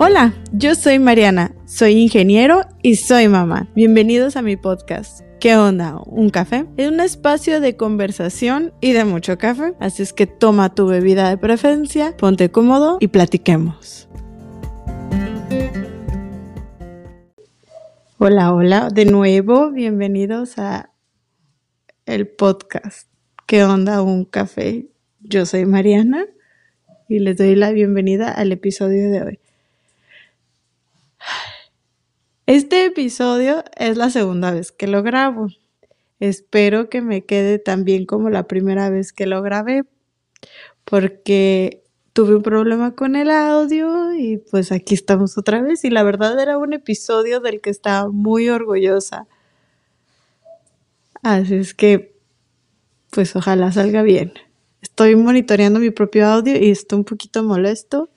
Hola, yo soy Mariana, soy ingeniero y soy mamá. Bienvenidos a mi podcast. ¿Qué onda? ¿Un café? Es un espacio de conversación y de mucho café, así es que toma tu bebida de preferencia, ponte cómodo y platiquemos. Hola, hola, de nuevo, bienvenidos a el podcast. ¿Qué onda? ¿Un café? Yo soy Mariana y les doy la bienvenida al episodio de hoy. Este episodio es la segunda vez que lo grabo. Espero que me quede tan bien como la primera vez que lo grabé, porque tuve un problema con el audio y pues aquí estamos otra vez y la verdad era un episodio del que estaba muy orgullosa. Así es que pues ojalá salga bien. Estoy monitoreando mi propio audio y estoy un poquito molesto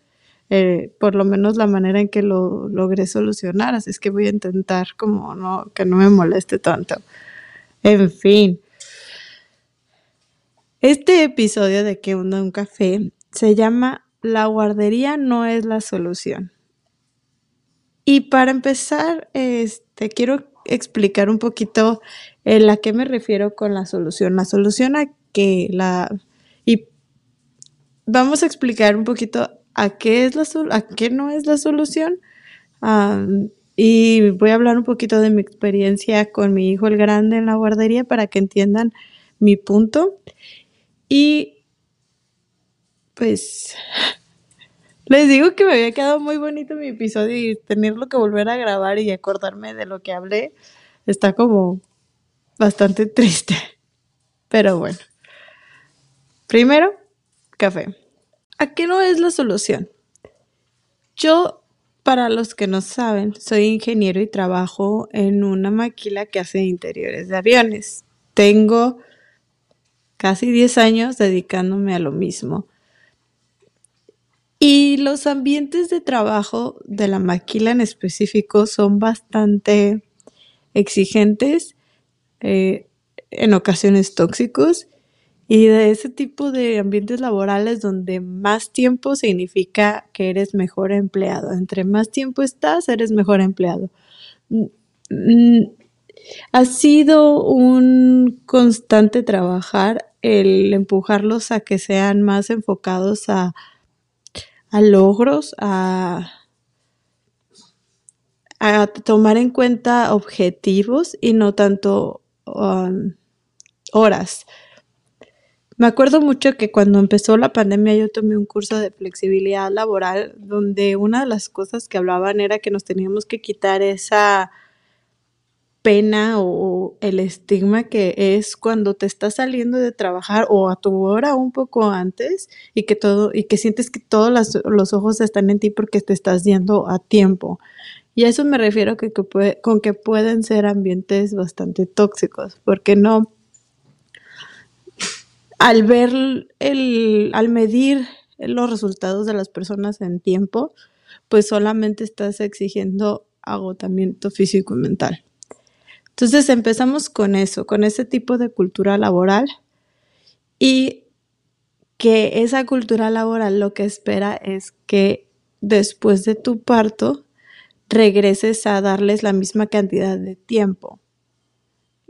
eh, por lo menos la manera en que lo logré solucionar, así es que voy a intentar como no, que no me moleste tanto. En fin, este episodio de que onda un café se llama La guardería no es la solución. Y para empezar, este, quiero explicar un poquito eh, a qué me refiero con la solución. La solución a que la... Y vamos a explicar un poquito a qué, es la a qué no es la solución. y voy a hablar un poquito de mi experiencia con mi hijo el grande en la guardería para que entiendan mi punto. Y pues les digo que me había quedado muy bonito mi episodio y tenerlo que volver a grabar y acordarme de lo que hablé está como bastante triste. Pero bueno. Primero, café. ¿A qué no es la solución? Yo, para los que no saben, soy ingeniero y trabajo en una maquila que hace interiores de aviones. Tengo casi 10 años dedicándome a lo mismo. Y los ambientes de trabajo de la maquila en específico son bastante exigentes, eh, en ocasiones tóxicos y de ese tipo de ambientes laborales donde más tiempo significa que eres mejor empleado. Entre más tiempo estás, eres mejor empleado. Mm, mm, ha sido un constante trabajar el empujarlos a que sean más enfocados a, logros, a, tomar en cuenta objetivos y no tanto um, horas. Me acuerdo mucho que cuando empezó la pandemia yo tomé un curso de flexibilidad laboral donde una de las cosas que hablaban era que nos teníamos que quitar esa pena o el estigma que es cuando te estás saliendo de trabajar o a tu hora un poco antes y que todo y que sientes que todos los ojos están en ti porque te estás yendo a tiempo. Y a eso me refiero que, con que pueden ser ambientes bastante tóxicos, porque no al ver el, al medir los resultados de las personas en tiempo, pues solamente estás exigiendo agotamiento físico y mental. Entonces empezamos con eso, con ese tipo de cultura laboral y que esa cultura laboral lo que espera es que después de tu parto regreses a darles la misma cantidad de tiempo.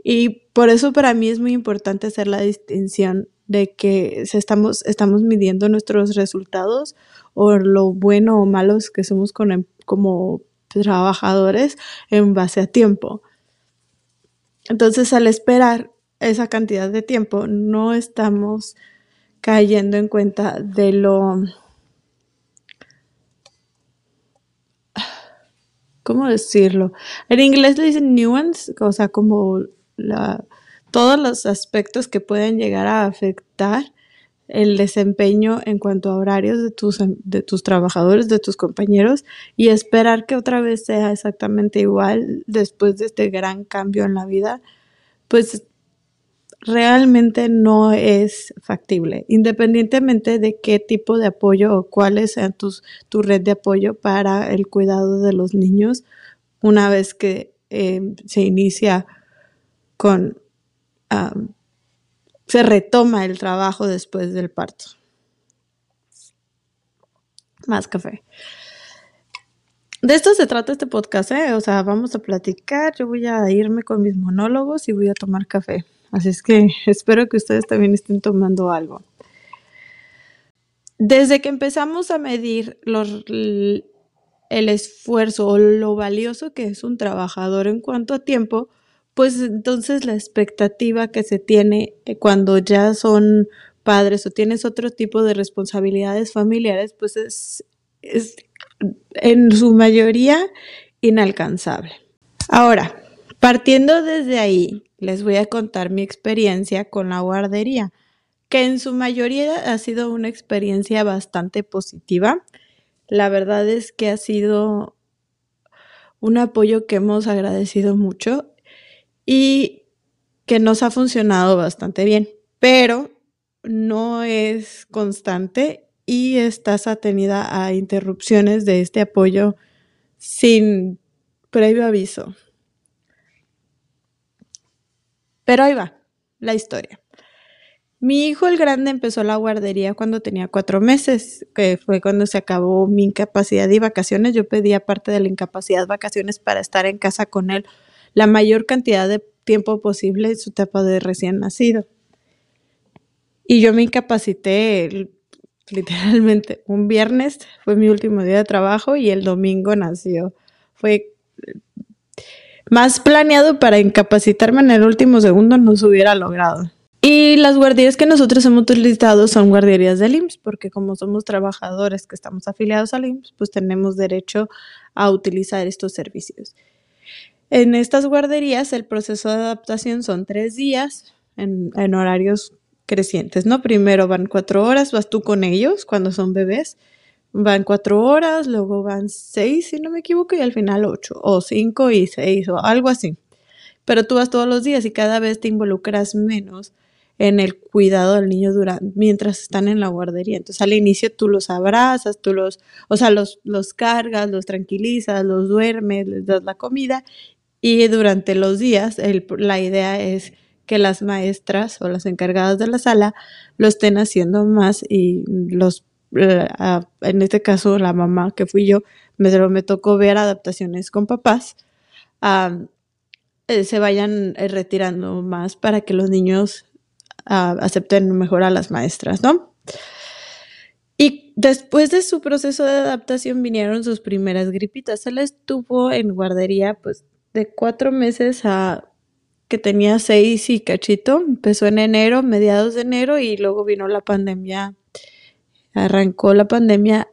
Y por eso para mí es muy importante hacer la distinción de que estamos, estamos midiendo nuestros resultados o lo bueno o malos que somos em, como trabajadores en base a tiempo. Entonces, al esperar esa cantidad de tiempo, no estamos cayendo en cuenta de lo... ¿Cómo decirlo? En inglés le dicen nuance, o sea, como la, todos los aspectos que pueden llegar a afectar el desempeño en cuanto a horarios de tus, de tus trabajadores, de tus compañeros y esperar que otra vez sea exactamente igual después de este gran cambio en la vida, pues realmente no es factible, independientemente de qué tipo de apoyo o cuáles sean tus, tu red de apoyo para el cuidado de los niños una vez que eh, se inicia con se retoma el trabajo después del parto. Más café. de esto se trata este podcast, ¿eh? O sea, vamos a platicar, yo voy a irme con mis monólogos y voy a tomar café. Así es que espero que ustedes también estén tomando algo. Desde que empezamos a medir los, el esfuerzo o lo valioso que es un trabajador en cuanto a tiempo, pues entonces la expectativa que se tiene eh, cuando ya son padres o tienes otro tipo de responsabilidades familiares, pues es, es en su mayoría inalcanzable. Ahora, partiendo desde ahí, les voy a contar mi experiencia con la guardería, que en su mayoría ha sido una experiencia bastante positiva. La verdad es que ha sido un apoyo que hemos agradecido mucho y que nos ha funcionado bastante bien, pero no es constante y estás atenida a interrupciones de este apoyo sin previo aviso. Pero ahí va la historia. Mi hijo el grande empezó la guardería cuando tenía cuatro meses, que fue cuando se acabó mi incapacidad y vacaciones. Yo pedí aparte de la incapacidad vacaciones para estar en casa con él la mayor cantidad de tiempo posible en su etapa de recién nacido. Y yo me incapacité literalmente un viernes, fue mi último día de trabajo y el domingo nació. Fue más planeado para incapacitarme en el último segundo no se hubiera logrado. Y las guarderías que nosotros hemos utilizado son guarderías del IMSS, porque como somos trabajadores que estamos afiliados al IMSS, pues tenemos derecho a utilizar estos servicios. En estas guarderías el proceso de adaptación son tres días en, horarios crecientes, ¿no? Primero van cuatro horas, vas tú con ellos cuando son bebés, van cuatro horas, luego van seis, si no me equivoco, y al final ocho, o cinco y seis, o algo así. Pero tú vas todos los días y cada vez te involucras menos en el cuidado del niño mientras están en la guardería. Entonces al inicio tú los abrazas, tú los, o sea, los, los cargas, los tranquilizas, los duermes, les das la comida y durante los días la idea es que las maestras o las encargadas de la sala lo estén haciendo más y los, en este caso la mamá que fui yo, me, me tocó ver adaptaciones con papás, eh, se vayan eh, retirando más para que los niños acepten mejor a las maestras, ¿no? Y después de su proceso de adaptación vinieron sus primeras gripitas. Él estuvo en guardería pues de cuatro meses a que tenía seis y cachito. Empezó en enero, mediados de enero, y luego vino la pandemia. Arrancó la pandemia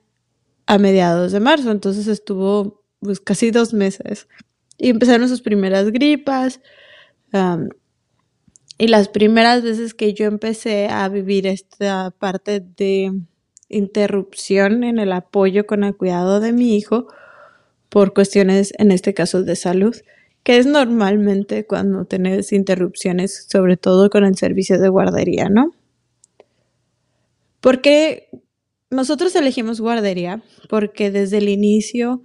a mediados de marzo, entonces estuvo pues casi dos meses. Y empezaron sus primeras gripas. y las primeras veces que yo empecé a vivir esta parte de interrupción en el apoyo con el cuidado de mi hijo, por cuestiones, en este caso, de salud, que es normalmente cuando tenés interrupciones, sobre todo con el servicio de guardería, ¿no? Porque nosotros elegimos guardería porque desde el inicio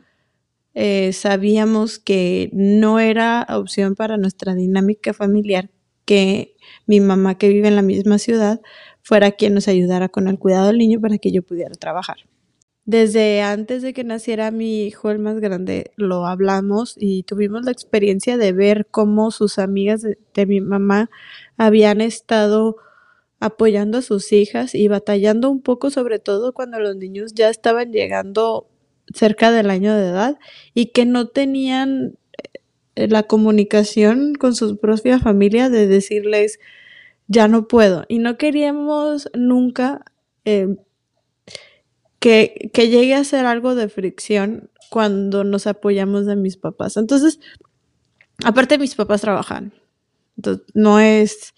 eh, sabíamos que no era opción para nuestra dinámica familiar que mi mamá que vive en la misma ciudad fuera quien nos ayudara con el cuidado del niño para que yo pudiera trabajar. Desde antes de que naciera mi hijo, el más grande, lo hablamos y tuvimos la experiencia de ver cómo sus amigas de, mi mamá habían estado apoyando a sus hijas y batallando un poco, sobre todo cuando los niños ya estaban llegando cerca del año de edad y que no tenían eh, la comunicación con su propia familia de decirles ya no puedo y no queríamos nunca eh, que, llegue a ser algo de fricción cuando nos apoyamos de mis papás. Entonces, aparte mis papás trabajan. Entonces, no es,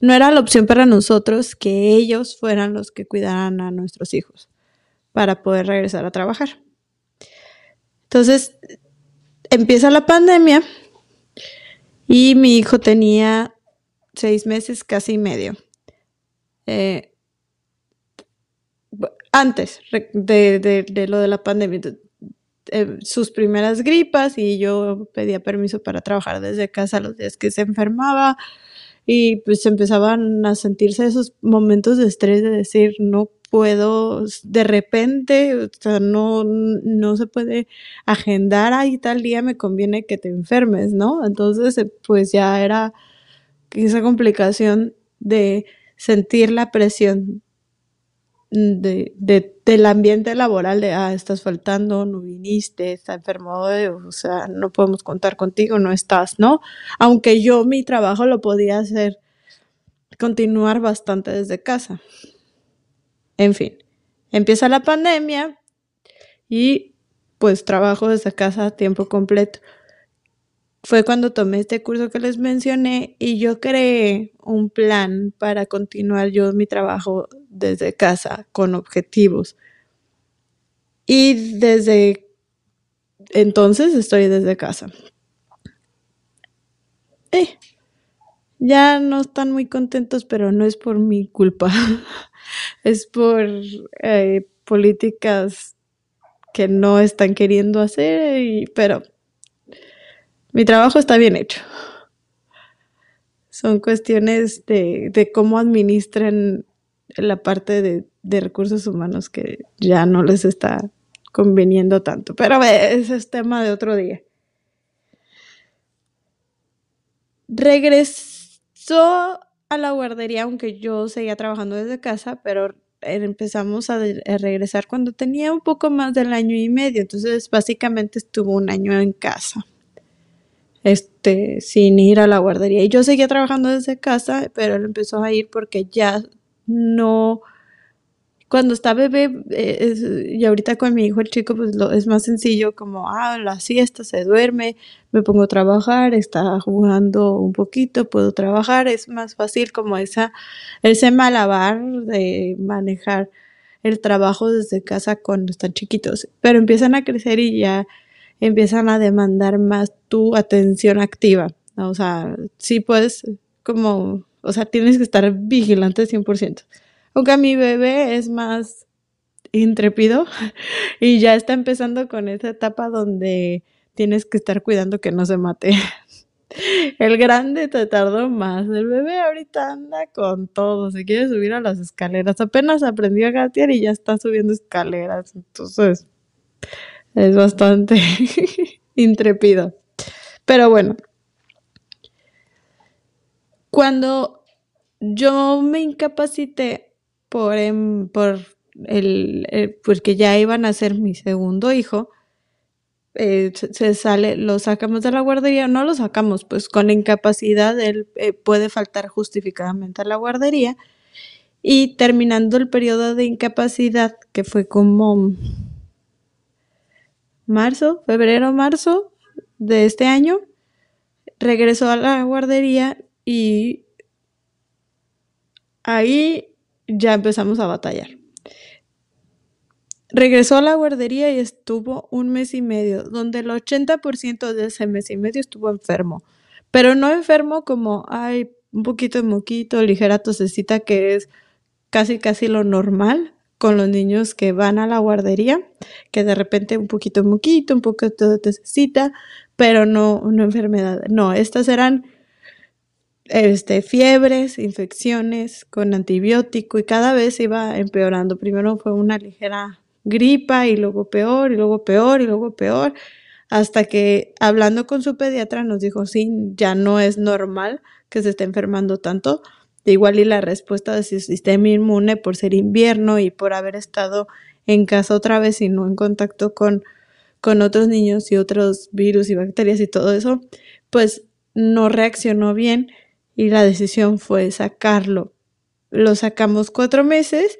no era la opción para nosotros que ellos fueran los que cuidaran a nuestros hijos para poder regresar a trabajar. Entonces, empieza la pandemia y mi hijo tenía seis meses, casi medio. Eh, antes de, lo de la pandemia, eh, sus primeras gripas y yo pedía permiso para trabajar desde casa los días que se enfermaba y pues empezaban a sentirse esos momentos de estrés de decir no puedo de repente, o sea, no, no se puede agendar ahí tal día me conviene que te enfermes, ¿no? Entonces, eh, pues ya era esa complicación de sentir la presión de, de, del ambiente laboral de, ah, estás faltando, no viniste, está enfermo, o sea, no podemos contar contigo, no estás, ¿no? Aunque yo mi trabajo lo podía hacer, continuar bastante desde casa. En fin, empieza la pandemia y pues trabajo desde casa a tiempo completo. Fue cuando tomé este curso que les mencioné y yo creé un plan para continuar yo mi trabajo desde casa con objetivos. Y desde entonces estoy desde casa. Eh, ya no están muy contentos, pero no es por mi culpa. es por eh, políticas que no están queriendo hacer, pero mi trabajo está bien hecho. Son cuestiones de, de cómo administran la parte de, de, recursos humanos que ya no les está conveniendo tanto. Pero ese es tema de otro día. Regresó a la guardería, aunque yo seguía trabajando desde casa, pero empezamos a, regresar cuando tenía un poco más del año y medio. Entonces, básicamente estuvo un año en casa, este, sin ir a la guardería. Y yo seguía trabajando desde casa, pero él empezó a ir porque ya no cuando está bebé, eh, y ahorita con mi hijo el chico, pues lo, es más sencillo como, ah, la siesta, se duerme, me pongo a trabajar, está jugando un poquito, puedo trabajar, es más fácil como esa, ese malabar de manejar el trabajo desde casa cuando están chiquitos, pero empiezan a crecer y ya empiezan a demandar más tu atención activa, o sea, sí puedes como, o sea, tienes que estar vigilante 100%. Aunque mi bebé es más intrépido y ya está empezando con esa etapa donde tienes que estar cuidando que no se mate. El grande te tardó más. El bebé ahorita anda con todo. Se quiere subir a las escaleras. Apenas aprendió a gatear y ya está subiendo escaleras. Entonces, es bastante intrépido. Pero bueno. Cuando yo me incapacité, por, em, por el, porque ya iban a ser mi segundo hijo, eh, se, sale, lo sacamos de la guardería, no lo sacamos, pues con incapacidad él eh, puede faltar justificadamente a la guardería. Y terminando el periodo de incapacidad, que fue como marzo, febrero, marzo de este año, regresó a la guardería y ahí ya empezamos a batallar. Regresó a la guardería y estuvo un mes y medio, donde el 80% de ese mes y medio estuvo enfermo, pero no enfermo como, hay un poquito de moquito, ligera tosecita, que es casi casi lo normal con los niños que van a la guardería, que de repente un poquito de moquito, un poquito de tosecita, pero no una enfermedad. No, estas eran este, fiebres, infecciones con antibiótico y cada vez iba empeorando. Primero fue una ligera gripa y luego peor y luego peor y luego peor, hasta que hablando con su pediatra nos dijo, sí, ya no es normal que se esté enfermando tanto. Igual y la respuesta de su sistema inmune por ser invierno y por haber estado en casa otra vez y no en contacto con, con otros niños y otros virus y bacterias y todo eso, pues no reaccionó bien y la decisión fue sacarlo. Lo sacamos cuatro meses.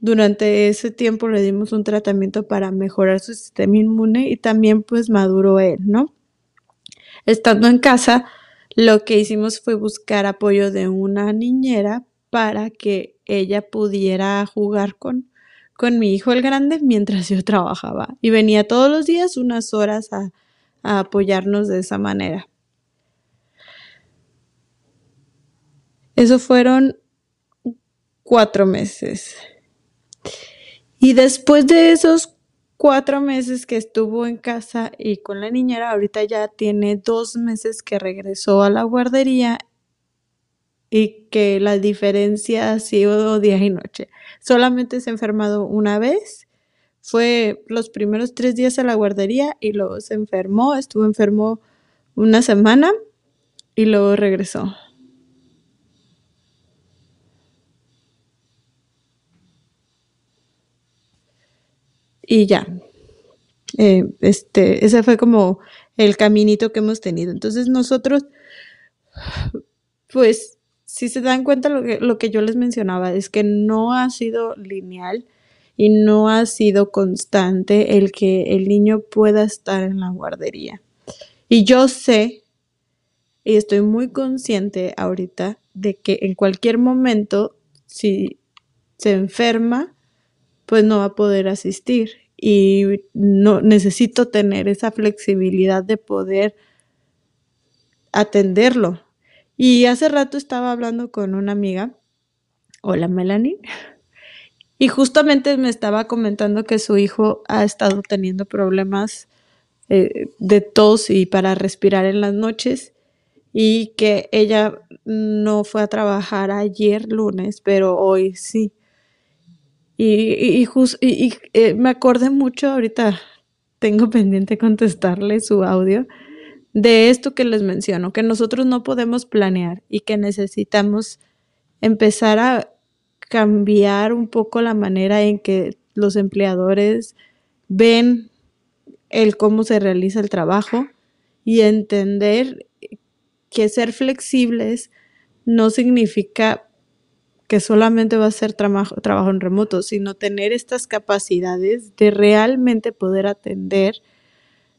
Durante ese tiempo le dimos un tratamiento para mejorar su sistema inmune y también pues maduró él, ¿no? Estando en casa, lo que hicimos fue buscar apoyo de una niñera para que ella pudiera jugar con, con mi hijo el grande mientras yo trabajaba. Y venía todos los días unas horas a, a apoyarnos de esa manera. Eso fueron cuatro meses. Y después de esos cuatro meses que estuvo en casa y con la niñera, ahorita ya tiene dos meses que regresó a la guardería y que la diferencia ha sido día y noche. Solamente se ha enfermado una vez, fue los primeros tres días a la guardería y luego se enfermó, estuvo enfermo una semana y luego regresó. Y ya, eh, este, ese fue como el caminito que hemos tenido. Entonces nosotros, pues, si se dan cuenta lo que, lo que yo les mencionaba, es que no ha sido lineal y no ha sido constante el que el niño pueda estar en la guardería. Y yo sé y estoy muy consciente ahorita de que en cualquier momento, si se enferma, pues no va a poder asistir y no necesito tener esa flexibilidad de poder atenderlo. Y hace rato estaba hablando con una amiga, hola Melanie, y justamente me estaba comentando que su hijo ha estado teniendo problemas eh, de tos y para respirar en las noches y que ella no fue a trabajar ayer lunes, pero hoy sí. Y, eh, me acordé mucho, ahorita tengo pendiente contestarle su audio, de esto que les menciono, que nosotros no podemos planear y que necesitamos empezar a cambiar un poco la manera en que los empleadores ven el cómo se realiza el trabajo y entender que ser flexibles no significa que solamente va a ser trabajo, en remoto, sino tener estas capacidades de realmente poder atender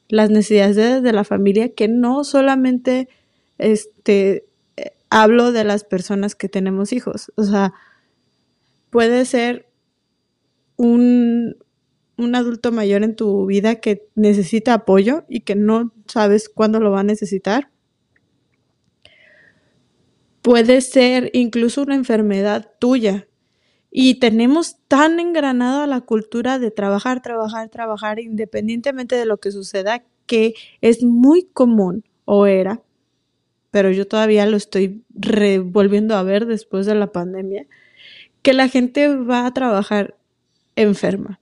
las necesidades de la familia, que no solamente este, eh, hablo de las personas que tenemos hijos, o sea, puede ser un, un adulto mayor en tu vida que necesita apoyo y que no sabes cuándo lo va a necesitar puede ser incluso una enfermedad tuya. Y tenemos tan engranada la cultura de trabajar, trabajar, trabajar, independientemente de lo que suceda, que es muy común, o era, pero yo todavía lo estoy volviendo a ver después de la pandemia, que la gente va a trabajar enferma,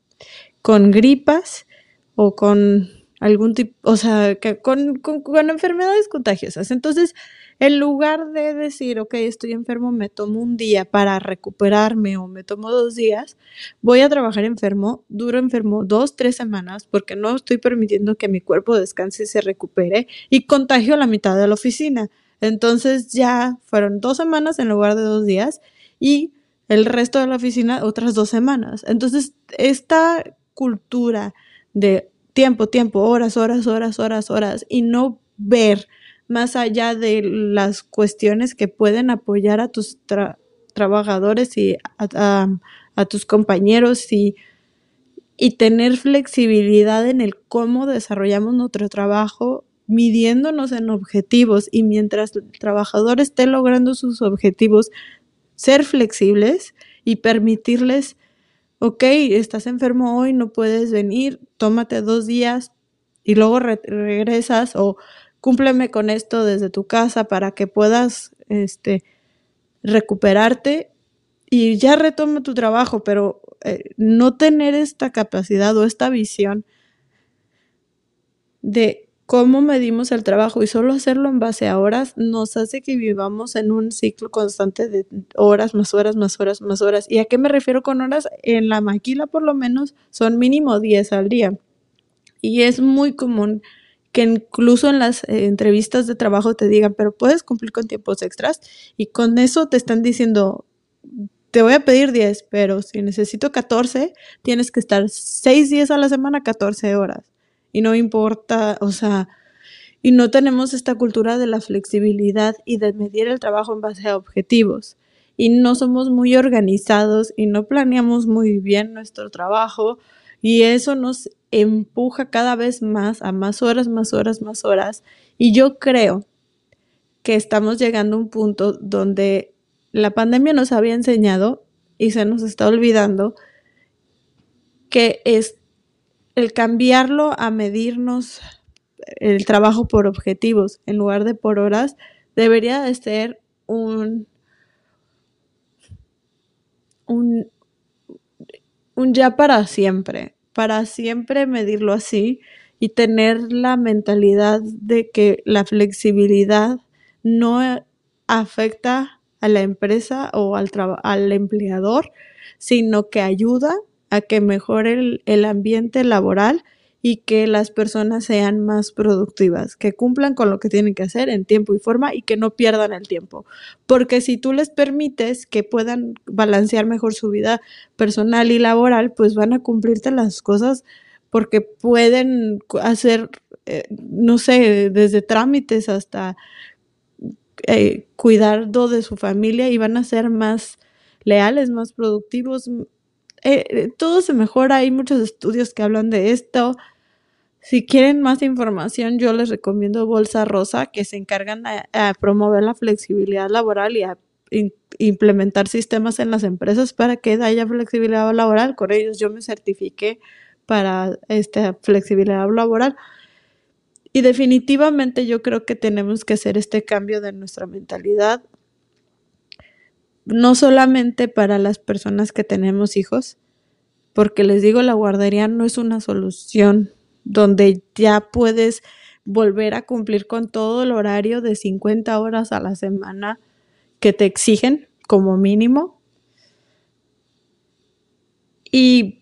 con gripas o con algún tipo, o sea, con, con, con enfermedades contagiosas. Entonces, en lugar de decir, ok, estoy enfermo, me tomo un día para recuperarme o me tomo dos días, voy a trabajar enfermo, duro enfermo dos, tres semanas porque no estoy permitiendo que mi cuerpo descanse y se recupere y contagio la mitad de la oficina. Entonces ya fueron dos semanas en lugar de dos días y el resto de la oficina otras dos semanas. Entonces, esta cultura de tiempo, tiempo, horas, horas, horas, horas, horas y no ver más allá de las cuestiones que pueden apoyar a tus trabajadores y a, tus compañeros y, y tener flexibilidad en el cómo desarrollamos nuestro trabajo midiéndonos en objetivos y mientras el trabajador esté logrando sus objetivos, ser flexibles y permitirles, ok, estás enfermo hoy, no puedes venir, tómate dos días y luego regresas o cúmpleme con esto desde tu casa para que puedas este, recuperarte y ya retoma tu trabajo, pero eh, no tener esta capacidad o esta visión de cómo medimos el trabajo y solo hacerlo en base a horas nos hace que vivamos en un ciclo constante de horas, más horas, más horas, más horas. ¿Y a qué me refiero con horas? En la maquila por lo menos son mínimo 10 al día. Y es muy común que incluso en las eh, entrevistas de trabajo te digan, pero puedes cumplir con tiempos extras y con eso te están diciendo, te voy a pedir 10, pero si necesito 14, tienes que estar 6 días a la semana, 14 horas. Y no importa, o sea, y no tenemos esta cultura de la flexibilidad y de medir el trabajo en base a objetivos. Y no somos muy organizados y no planeamos muy bien nuestro trabajo y eso nos empuja cada vez más a más horas, más horas, más horas. Y yo creo que estamos llegando a un punto donde la pandemia nos había enseñado y se nos está olvidando que es el cambiarlo a medirnos el trabajo por objetivos en lugar de por horas debería de ser un, un, un ya para siempre, para siempre medirlo así y tener la mentalidad de que la flexibilidad no afecta a la empresa o al, al empleador, sino que ayuda a que mejore el, el ambiente laboral y que las personas sean más productivas, que cumplan con lo que tienen que hacer en tiempo y forma y que no pierdan el tiempo. Porque si tú les permites que puedan balancear mejor su vida personal y laboral, pues van a cumplirte las cosas porque pueden hacer, eh, no sé, desde trámites hasta eh, cuidado de su familia y van a ser más leales, más productivos, eh, eh, todo se mejora, hay muchos estudios que hablan de esto. Si quieren más información, yo les recomiendo Bolsa Rosa, que se encargan a, promover la flexibilidad laboral y a implementar sistemas en las empresas para que haya flexibilidad laboral. Con ellos yo me certifiqué para esta flexibilidad laboral. Y definitivamente yo creo que tenemos que hacer este cambio de nuestra mentalidad no solamente para las personas que tenemos hijos, porque les digo, la guardería no es una solución donde ya puedes volver a cumplir con todo el horario de 50 horas a la semana que te exigen como mínimo. Y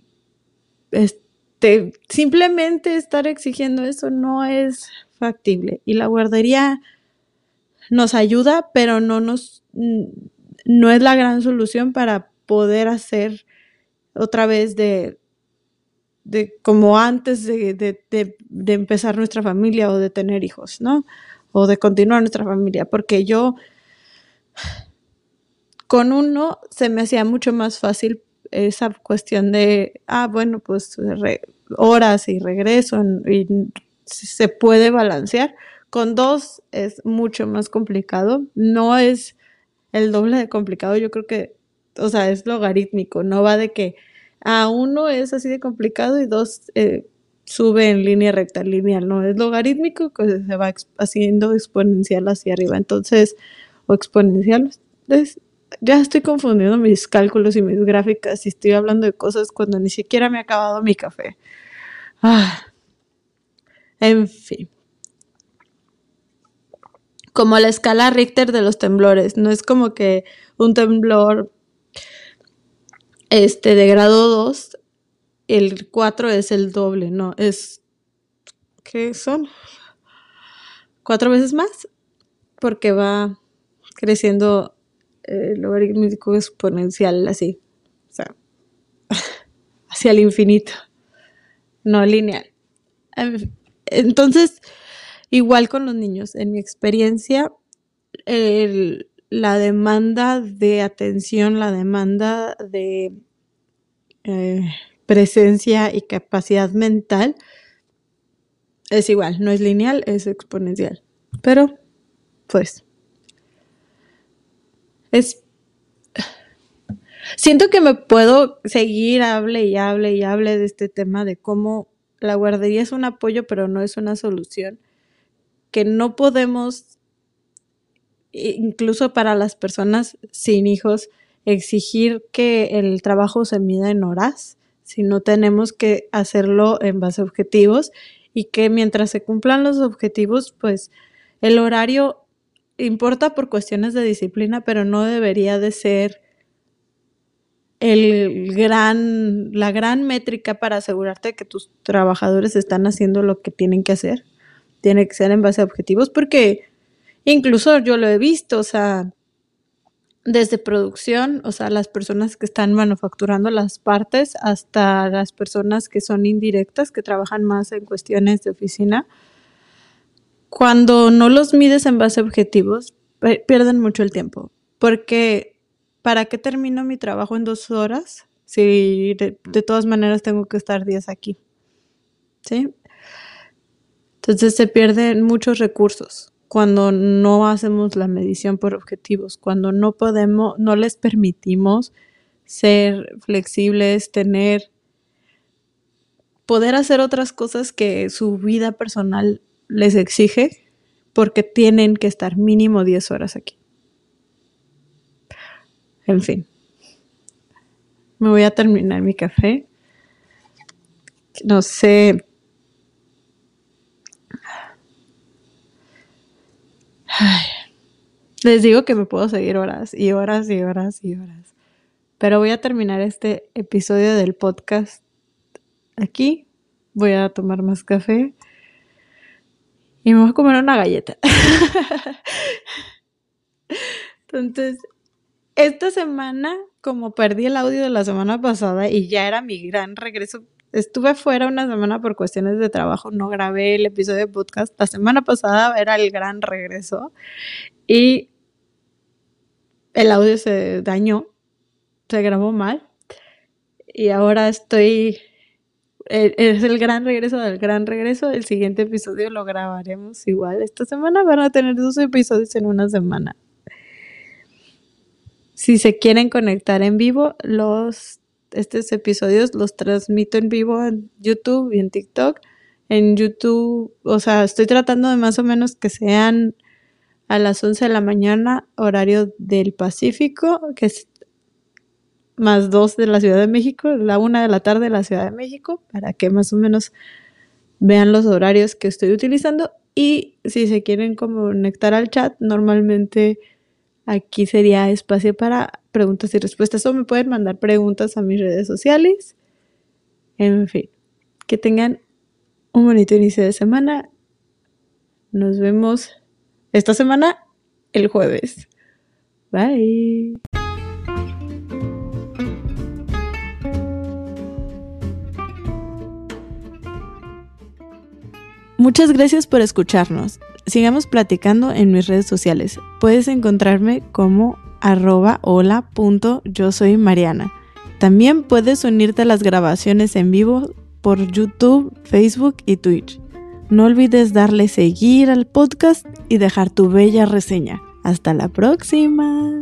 este, simplemente estar exigiendo eso no es factible. Y la guardería nos ayuda, pero no nos no es la gran solución para poder hacer otra vez de, de como antes de, de, empezar nuestra familia o de tener hijos, ¿no? O de continuar nuestra familia, porque yo con uno se me hacía mucho más fácil esa cuestión de, ah, bueno, pues horas y regreso y se puede balancear. Con dos es mucho más complicado. No es el doble de complicado, yo creo que, o sea, es logarítmico, no va de que a uno es así de complicado y dos eh, sube en línea recta, lineal, no, es logarítmico que se va haciendo exponencial hacia arriba, entonces, o exponencial, ya estoy confundiendo mis cálculos y mis gráficas y estoy hablando de cosas cuando ni siquiera me ha acabado mi café. Ah, en fin como la escala Richter de los temblores. No es como que un temblor este, de grado 2, el 4 es el doble, no, es, ¿qué son? Cuatro veces más, porque va creciendo el logarítmico exponencial así, o sea, hacia el infinito, no lineal. Entonces, Igual con los niños, en mi experiencia, la demanda de atención, la demanda de eh, presencia y capacidad mental es igual, no es lineal, es exponencial. Pero, pues, es... Siento que me puedo seguir, hable y hable y hable de este tema de cómo la guardería es un apoyo, pero no es una solución que no podemos, incluso para las personas sin hijos, exigir que el trabajo se mida en horas, sino tenemos que hacerlo en base a objetivos y que mientras se cumplan los objetivos, pues el horario importa por cuestiones de disciplina, pero no debería de ser el gran, la gran métrica para asegurarte que tus trabajadores están haciendo lo que tienen que hacer tiene que ser en base a objetivos porque incluso yo lo he visto, o sea, desde producción, o sea, las personas que están manufacturando las partes hasta las personas que son indirectas, que trabajan más en cuestiones de oficina, cuando no los mides en base a objetivos, pierden mucho el tiempo. Porque, ¿para qué termino mi trabajo en dos horas si de, de todas maneras tengo que estar días aquí? ¿Sí? Entonces se pierden muchos recursos cuando no hacemos la medición por objetivos, cuando no podemos, no les permitimos ser flexibles, tener, poder hacer otras cosas que su vida personal les exige, porque tienen que estar mínimo 10 horas aquí. En fin. Me voy a terminar mi café. No sé. Les digo que me puedo seguir horas y horas y horas y horas. Pero voy a terminar este episodio del podcast aquí. Voy a tomar más café. Y me voy a comer una galleta. Entonces, esta semana, como perdí el audio de la semana pasada y ya era mi gran regreso, estuve fuera una semana por cuestiones de trabajo, no grabé el episodio de podcast. La semana pasada era el gran regreso y el audio se dañó, se grabó mal y ahora estoy e, es el gran regreso del gran regreso. El siguiente episodio lo grabaremos igual. Esta semana van a tener dos episodios en una semana. Si se quieren conectar en vivo, los estos episodios los transmito en vivo en YouTube y en TikTok. En YouTube, o sea, estoy tratando de más o menos que sean a las 11 de la mañana, horario del Pacífico, que es más 2 de la Ciudad de México, la 1 de la tarde de la Ciudad de México, para que más o menos vean los horarios que estoy utilizando. Y si se quieren conectar al chat, normalmente Aquí sería espacio para preguntas y respuestas o me pueden mandar preguntas a mis redes sociales. En fin, que tengan un bonito inicio de semana. Nos vemos esta semana el jueves. Bye. Muchas gracias por escucharnos sigamos platicando en mis redes sociales. Puedes encontrarme como arroba hola yo soy Mariana. También puedes unirte a las grabaciones en vivo por YouTube, Facebook y Twitch. No olvides darle seguir al podcast y dejar tu bella reseña. Hasta la próxima.